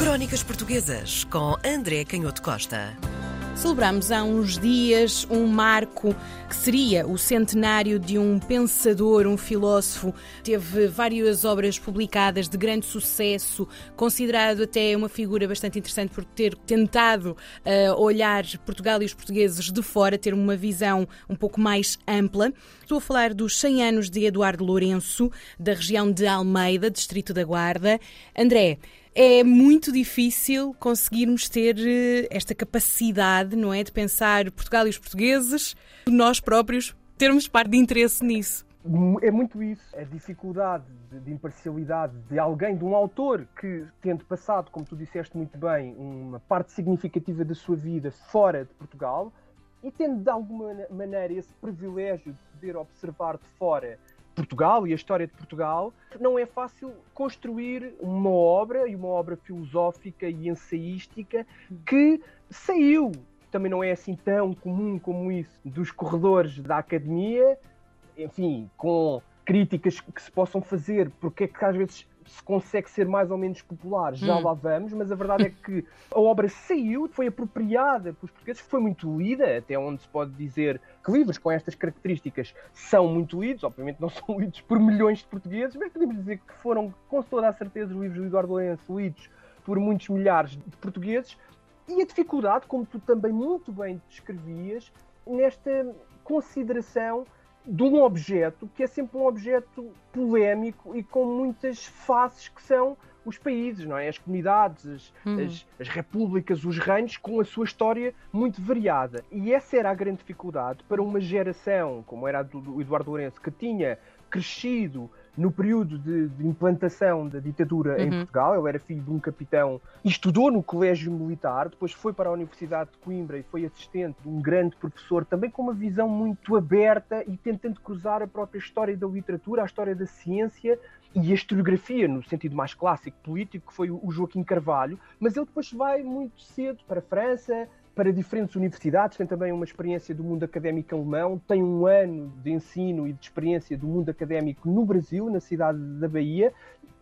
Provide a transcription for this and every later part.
Crónicas Portuguesas com André Canhoto Costa. Celebramos há uns dias um marco que seria o centenário de um pensador, um filósofo. Teve várias obras publicadas de grande sucesso, considerado até uma figura bastante interessante por ter tentado uh, olhar Portugal e os portugueses de fora, ter uma visão um pouco mais ampla. Estou a falar dos 100 anos de Eduardo Lourenço, da região de Almeida, distrito da Guarda. André, é muito difícil conseguirmos ter eh, esta capacidade, não é, de pensar Portugal e os portugueses, nós próprios termos parte de interesse nisso. É muito isso, a dificuldade de, de, imparcialidade de alguém, de um autor que, tendo passado, como tu disseste muito bem, uma parte significativa da sua vida fora de Portugal e tendo de alguma maneira esse privilégio de poder observar de fora Portugal e a história de Portugal, não é fácil construir uma obra e uma obra filosófica e ensaística que saiu. Também não é assim tão comum como isso dos corredores da academia, enfim, com críticas que se possam fazer, porque é que às vezes se consegue ser mais ou menos popular, já hum. lá vamos, mas a verdade é que a obra saiu, foi apropriada pelos portugueses, foi muito lida, até onde se pode dizer que livros com estas características são muito lidos, obviamente não são lidos por milhões de portugueses, mas podemos dizer que foram, com toda a certeza, os livros de Eduardo Lourenço lidos por muitos milhares de portugueses, e a dificuldade, como tu também muito bem descrevias, nesta consideração de um objeto que é sempre um objeto polémico e com muitas faces que são os países, não é? As comunidades, as, uhum. as, as, repúblicas, os reinos, com a sua história muito variada. E essa era a grande dificuldade para uma geração, como era a do Eduardo Lourenço, que tinha crescido no período de, de implantação da ditadura uhum. em Portugal. Ele era filho de um capitão e estudou no colégio militar, depois foi para a Universidade de Coimbra e foi assistente de um grande professor, também com uma visão muito aberta e tentando cruzar a própria história da literatura, a história da ciência e a historiografia, no sentido mais clássico político, que foi o Joaquim Carvalho, mas ele depois vai muito cedo para a França, para diferentes universidades, tem também uma experiência do mundo académico alemão, tem um ano de ensino e de experiência do mundo académico no Brasil, na cidade da Bahia,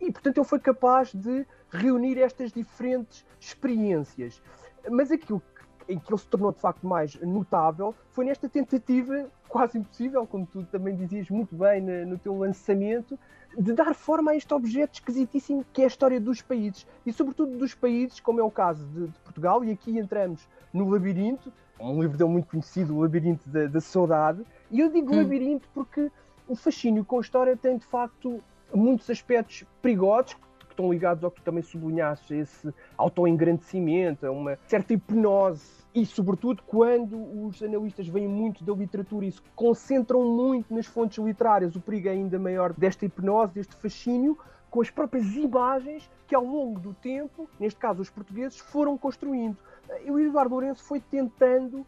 e portanto ele foi capaz de reunir estas diferentes experiências. Mas aquilo em que ele se tornou de facto mais notável foi nesta tentativa quase impossível, como tu também dizias muito bem no, no teu lançamento, de dar forma a este objeto esquisitíssimo que é a história dos países e, sobretudo, dos países, como é o caso de, de Portugal. E aqui entramos no Labirinto, um livro dele muito conhecido, O Labirinto da, da Saudade. E eu digo hum. Labirinto porque o fascínio com a história tem, de facto, muitos aspectos perigosos que estão ligados ao que tu também sublinhaste, esse autoengrandecimento, a uma certa hipnose e, sobretudo, quando os analistas veem muito da literatura e se concentram muito nas fontes literárias, o perigo é ainda maior desta hipnose, deste fascínio, com as próprias imagens que, ao longo do tempo, neste caso os portugueses, foram construindo. E o Eduardo Lourenço foi tentando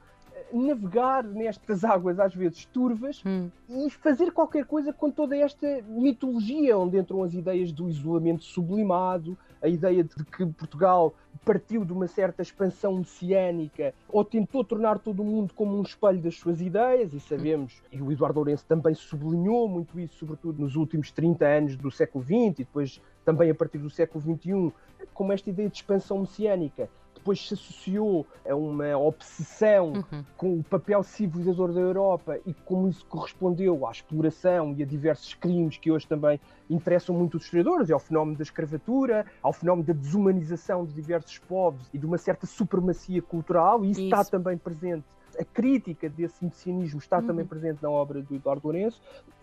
navegar nestas águas às vezes turvas hum. e fazer qualquer coisa com toda esta mitologia onde entram as ideias do isolamento sublimado, a ideia de que Portugal partiu de uma certa expansão messiânica ou tentou tornar todo o mundo como um espelho das suas ideias, e sabemos, e o Eduardo Lourenço também sublinhou muito isso, sobretudo nos últimos 30 anos do século XX e depois também a partir do século XXI, como esta ideia de expansão messiânica depois se associou a uma obsessão uhum. com o papel civilizador da Europa e como isso correspondeu à exploração e a diversos crimes que hoje também interessam muito os historiadores, ao fenómeno da escravatura, ao fenómeno da desumanização de diversos povos e de uma certa supremacia cultural, e isso, isso. está também presente. A crítica desse messianismo está uhum. também presente na obra do Eduardo Lourenço,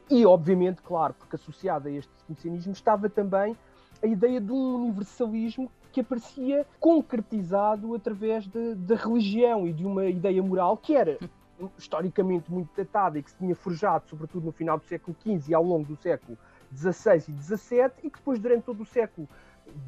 e obviamente, claro, porque associada a este messianismo estava também a ideia de um universalismo que aparecia concretizado através da religião e de uma ideia moral que era historicamente muito datada e que se tinha forjado, sobretudo no final do século XV e ao longo do século XVI e XVII, e que depois, durante todo o século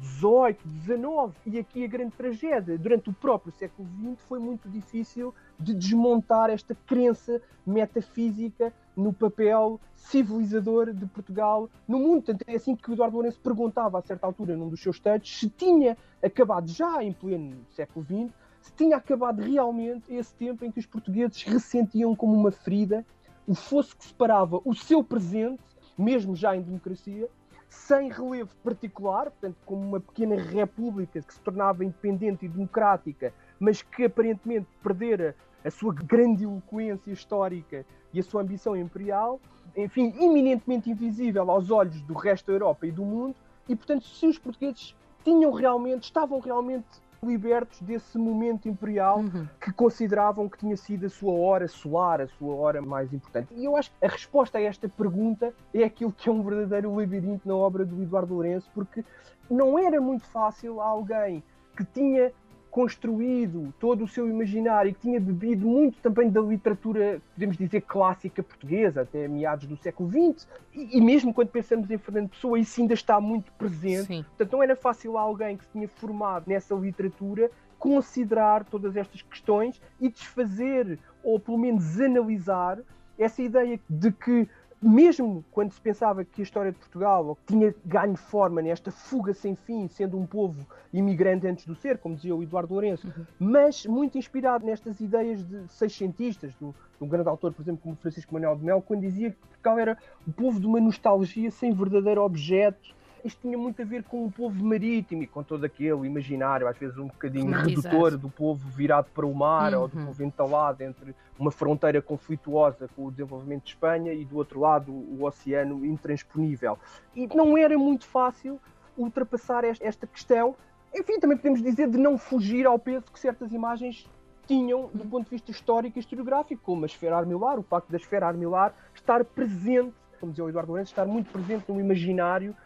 XVIII, XIX e aqui a grande tragédia, durante o próprio século XX, foi muito difícil de desmontar esta crença metafísica no papel civilizador de Portugal no mundo. Tanto é assim que o Eduardo Lourenço perguntava a certa altura num dos seus textos se tinha acabado já em pleno século XX, se tinha acabado realmente esse tempo em que os portugueses ressentiam como uma ferida o fosso que separava o seu presente, mesmo já em democracia, sem relevo particular, portanto, como uma pequena república que se tornava independente e democrática, mas que aparentemente perdera a sua grandiloquência histórica e a sua ambição imperial, enfim, eminentemente invisível aos olhos do resto da Europa e do mundo, e portanto, se os portugueses tinham realmente, estavam realmente libertos desse momento imperial uhum. que consideravam que tinha sido a sua hora solar, a sua hora mais importante. E eu acho que a resposta a esta pergunta é aquilo que é um verdadeiro labirinto na obra do Eduardo Lourenço, porque não era muito fácil alguém que tinha construído todo o seu imaginário e que tinha bebido muito também da literatura, podemos dizer, clássica portuguesa, até meados do século XX, e, e mesmo quando pensamos em Fernando Pessoa, isso ainda está muito presente. Sim. Portanto, não era fácil alguém que se tinha formado nessa literatura considerar todas estas questões e desfazer, ou pelo menos analisar, essa ideia de que mesmo quando se pensava que a história de Portugal tinha ganho forma nesta fuga sem fim, sendo um povo imigrante antes do ser, como dizia o Eduardo Lourenço, uhum. mas muito inspirado nestas ideias de seiscentistas, de um grande autor, por exemplo, como Francisco Manuel de Mel, quando dizia que Portugal era o povo de uma nostalgia sem verdadeiro objeto isto tinha muito a ver com o povo marítimo e com todo aquele imaginário, às vezes um bocadinho redutor, do povo virado para o mar uhum. ou do uhum. povo entalado entre uma fronteira conflituosa com o desenvolvimento de Espanha e do outro lado o oceano intransponível. E não era muito fácil ultrapassar esta questão. Enfim, também podemos dizer de não fugir ao peso que certas imagens tinham do ponto de vista histórico e historiográfico, como a esfera armilar, o facto da esfera armilar estar presente, como dizia o Eduardo Lourenço, estar muito presente no imaginário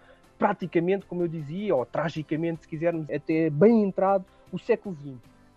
praticamente, como eu dizia, ou tragicamente, se quisermos, até bem entrado o século XX.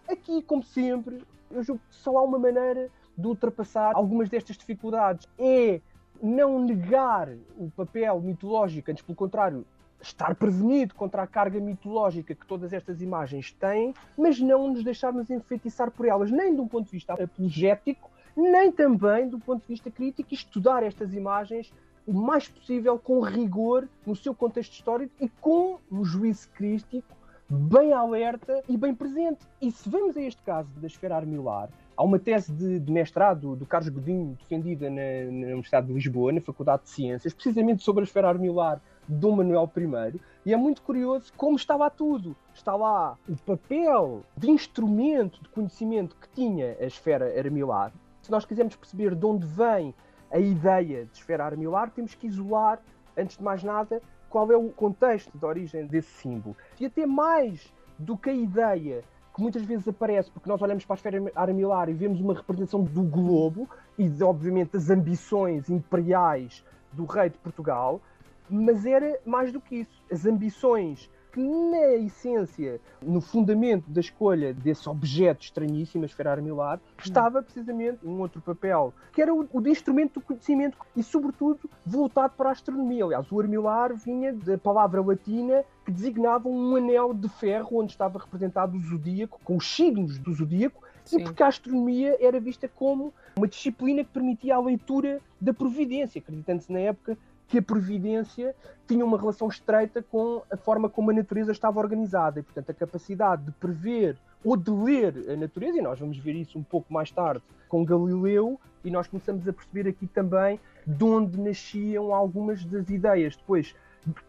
Aqui, como sempre, eu julgo que só há uma maneira de ultrapassar algumas destas dificuldades. É não negar o papel mitológico, antes pelo contrário, estar prevenido contra a carga mitológica que todas estas imagens têm, mas não nos deixarmos enfeitiçar por elas, nem de um ponto de vista apologético, nem também do ponto de vista crítico, estudar estas imagens o mais possível com rigor no seu contexto histórico e com um juízo crítico bem alerta e bem presente. E se vemos a este caso da esfera armilar, há uma tese de, de mestrado do Carlos Godinho defendida na, na, Universidade de Lisboa, na Faculdade de Ciências, precisamente sobre a esfera armilar de Dom Manuel I, e é muito curioso como está lá tudo. Está lá o papel de instrumento de conhecimento que tinha a esfera armilar. Se nós quisermos perceber de onde vem a ideia de esfera armilar, temos que isolar, antes de mais nada, qual é o contexto de origem desse símbolo. E até mais do que a ideia que muitas vezes aparece, porque nós olhamos para a esfera armilar e vemos uma representação do globo e, obviamente, das ambições imperiais do rei de Portugal, mas era mais do que isso. As ambições que na essência, no fundamento da escolha desse objeto estranhíssimo, a esfera armilar, estava precisamente um outro papel, que era o, o de instrumento do conhecimento e, sobretudo, voltado para a astronomia. Aliás, o armilar vinha da palavra latina que designava um anel de ferro onde estava representado o zodíaco, com os signos do zodíaco, Sim. e porque a astronomia era vista como uma disciplina que permitia a leitura da providência, acreditando-se na época que a previdência tinha uma relação estreita com a forma como a natureza estava organizada e, portanto, a capacidade de prever ou de ler a natureza, e nós vamos ver isso um pouco mais tarde com Galileu, e nós começamos a perceber aqui também de onde nasciam algumas das ideias depois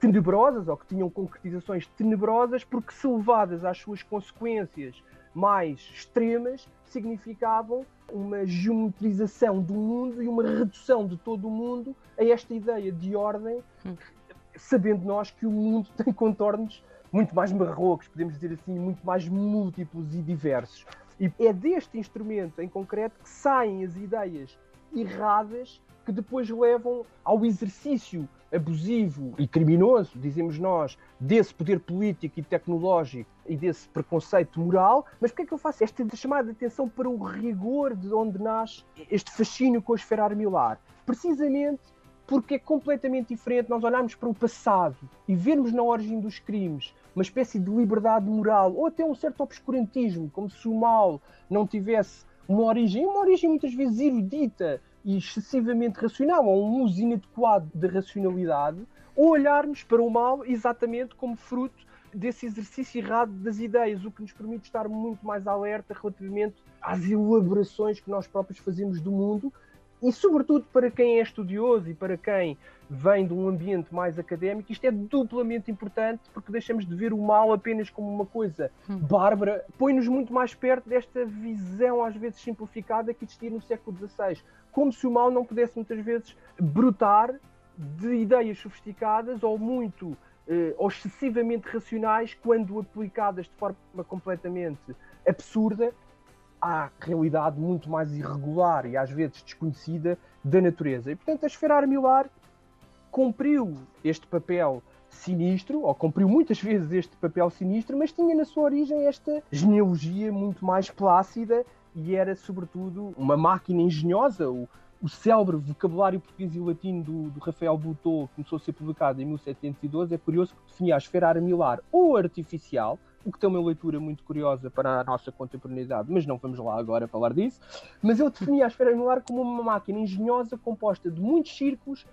tenebrosas, ou que tinham concretizações tenebrosas, porque se levadas às suas consequências mais extremas, significavam uma geometrização do mundo e uma redução de todo o mundo a esta ideia de ordem, sabendo nós que o mundo tem contornos muito mais marrocos, podemos dizer assim, muito mais múltiplos e diversos. E é deste instrumento em concreto que saem as ideias erradas que depois levam ao exercício abusivo e criminoso, dizemos nós, desse poder político e tecnológico e desse preconceito moral. Mas porquê é que eu faço esta chamada de atenção para o rigor de onde nasce este fascínio com a esfera armilar? Precisamente porque é completamente diferente nós olharmos para o passado e vermos na origem dos crimes uma espécie de liberdade moral ou até um certo obscurantismo, como se o mal não tivesse uma origem, uma origem muitas vezes erudita e excessivamente racional, ou um uso inadequado da racionalidade, ou olharmos para o mal exatamente como fruto desse exercício errado das ideias, o que nos permite estar muito mais alerta relativamente às elaborações que nós próprios fazemos do mundo E, sobretudo, para quem é estudioso e para quem vem de um ambiente mais académico, isto é duplamente importante porque deixamos de ver o mal apenas como uma coisa hum. bárbara, põe-nos muito mais perto desta visão, às vezes simplificada, que existia no século XVI. Como se o mal não pudesse, muitas vezes, brotar de ideias sofisticadas ou muito eh, ou excessivamente racionais quando aplicadas de forma completamente absurda à realidade muito mais irregular e às vezes desconhecida da natureza. E portanto a esfera armilar cumpriu este papel sinistro, ou cumpriu muitas vezes este papel sinistro, mas tinha na sua origem esta genealogia muito mais plácida e era sobretudo uma máquina engenhosa. O, o célebre vocabulário português e latino do, do Rafael Boutot começou a ser publicado em 1712. É curioso que definia a esfera armilar ou artificial, o que tem uma leitura muito curiosa para a nossa contemporaneidade, mas não vamos lá agora falar disso. Mas ele definia a esfera armilar como uma máquina engenhosa composta de muitos círculos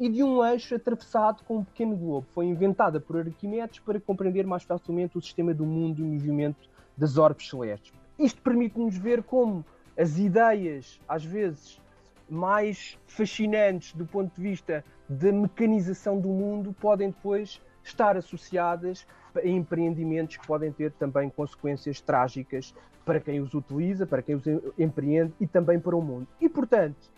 e de um eixo atravessado com um pequeno globo. Foi inventada por Arquimedes para compreender mais facilmente o sistema do mundo e o movimento das orbes celestes. Isto permite-nos ver como as ideias, às vezes, mais fascinantes do ponto de vista da mecanização do mundo podem depois estar associadas a empreendimentos que podem ter também consequências trágicas para quem os utiliza, para quem os empreende e também para o mundo. E, portanto,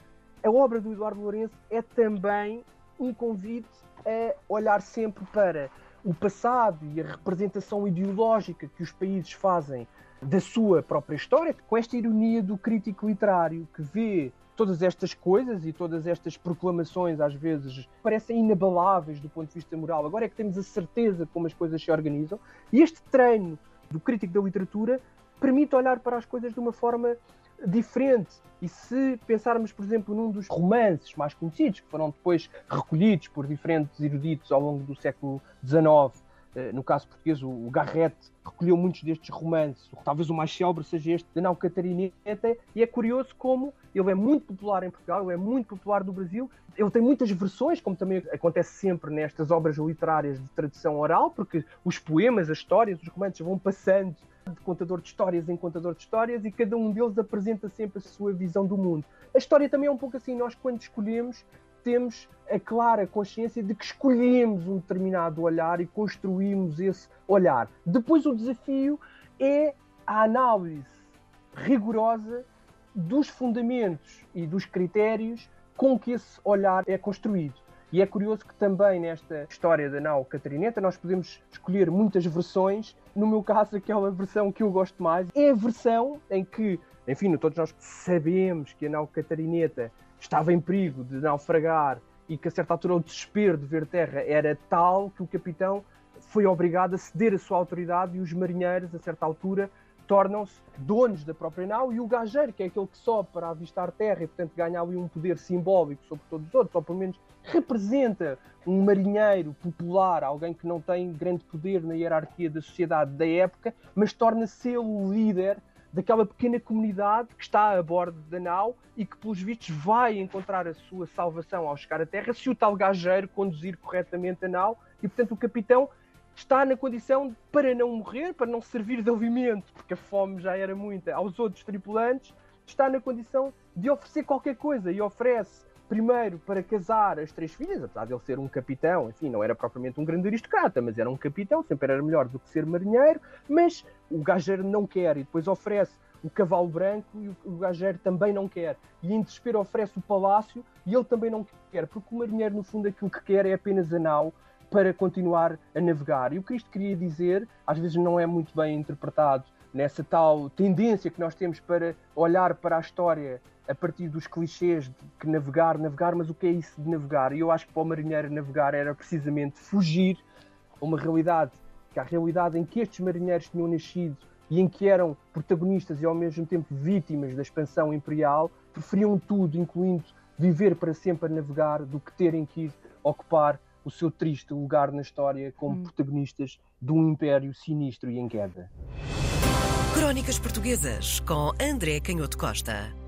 a obra do Eduardo Lourenço é também um convite a olhar sempre para o passado e a representação ideológica que os países fazem da sua própria história, com esta ironia do crítico literário que vê todas estas coisas e todas estas proclamações, às vezes, parecem inabaláveis do ponto de vista moral. Agora é que temos a certeza como as coisas se organizam. E este treino do crítico da literatura permite olhar para as coisas de uma forma diferente. E se pensarmos, por exemplo, num dos romances mais conhecidos, que foram depois recolhidos por diferentes eruditos ao longo do século XIX, no caso português, o Garrett recolheu muitos destes romances. Talvez o mais célebre seja este da Nau Catarineta. E é curioso como ele é muito popular em Portugal, ele é muito popular no Brasil. Ele tem muitas versões, como também acontece sempre nestas obras literárias de tradição oral, porque os poemas, as histórias, os romances vão passando de contador de histórias em contador de histórias e cada um deles apresenta sempre a sua visão do mundo. A história também é um pouco assim, nós quando escolhemos temos a clara consciência de que escolhemos um determinado olhar e construímos esse olhar. Depois, o desafio é a análise rigorosa dos fundamentos e dos critérios com que esse olhar é construído. E é curioso que também nesta história da nau Catarineta nós podemos escolher muitas versões. No meu caso, aquela versão que eu gosto mais é a versão em que, enfim, todos nós sabemos que a nau Catarineta estava em perigo de naufragar e que a certa altura o desespero de ver terra era tal que o capitão foi obrigado a ceder a sua autoridade e os marinheiros, a certa altura, tornam-se donos da própria nau e o gajeiro, que é aquele que sobe para avistar terra e, portanto, ganha ali um poder simbólico sobre todos os outros, ou pelo menos representa um marinheiro popular, alguém que não tem grande poder na hierarquia da sociedade da época, mas torna-se o líder daquela pequena comunidade que está a bordo da nau e que, pelos vistos, vai encontrar a sua salvação ao chegar à terra se o tal gajeiro conduzir corretamente a nau. E, portanto, o capitão está na condição para não morrer, para não servir de alimento, porque a fome já era muita aos outros tripulantes, está na condição de oferecer qualquer coisa e oferece primeiro para casar as três filhas, apesar de ele ser um capitão, enfim, não era propriamente um grande aristocrata, mas era um capitão, sempre era melhor do que ser marinheiro, mas o gajeiro não quer e depois oferece o cavalo branco e o gajeiro também não quer. E em desespero oferece o palácio e ele também não quer, porque o marinheiro, no fundo, aquilo que quer é apenas a nau para continuar a navegar. E o que isto queria dizer, às vezes não é muito bem interpretado nessa tal tendência que nós temos para olhar para a história a partir dos clichês de que navegar, navegar, mas o que é isso de navegar? E eu acho que para o marinheiro navegar era precisamente fugir a uma realidade, que é a realidade em que estes marinheiros tinham nascido e em que eram protagonistas e ao mesmo tempo vítimas da expansão imperial, preferiam tudo, incluindo viver para sempre a navegar, do que terem que ir ocupar o seu triste lugar na história como hum. protagonistas de um império sinistro e em queda. Crónicas Portuguesas com André Canhoto Costa.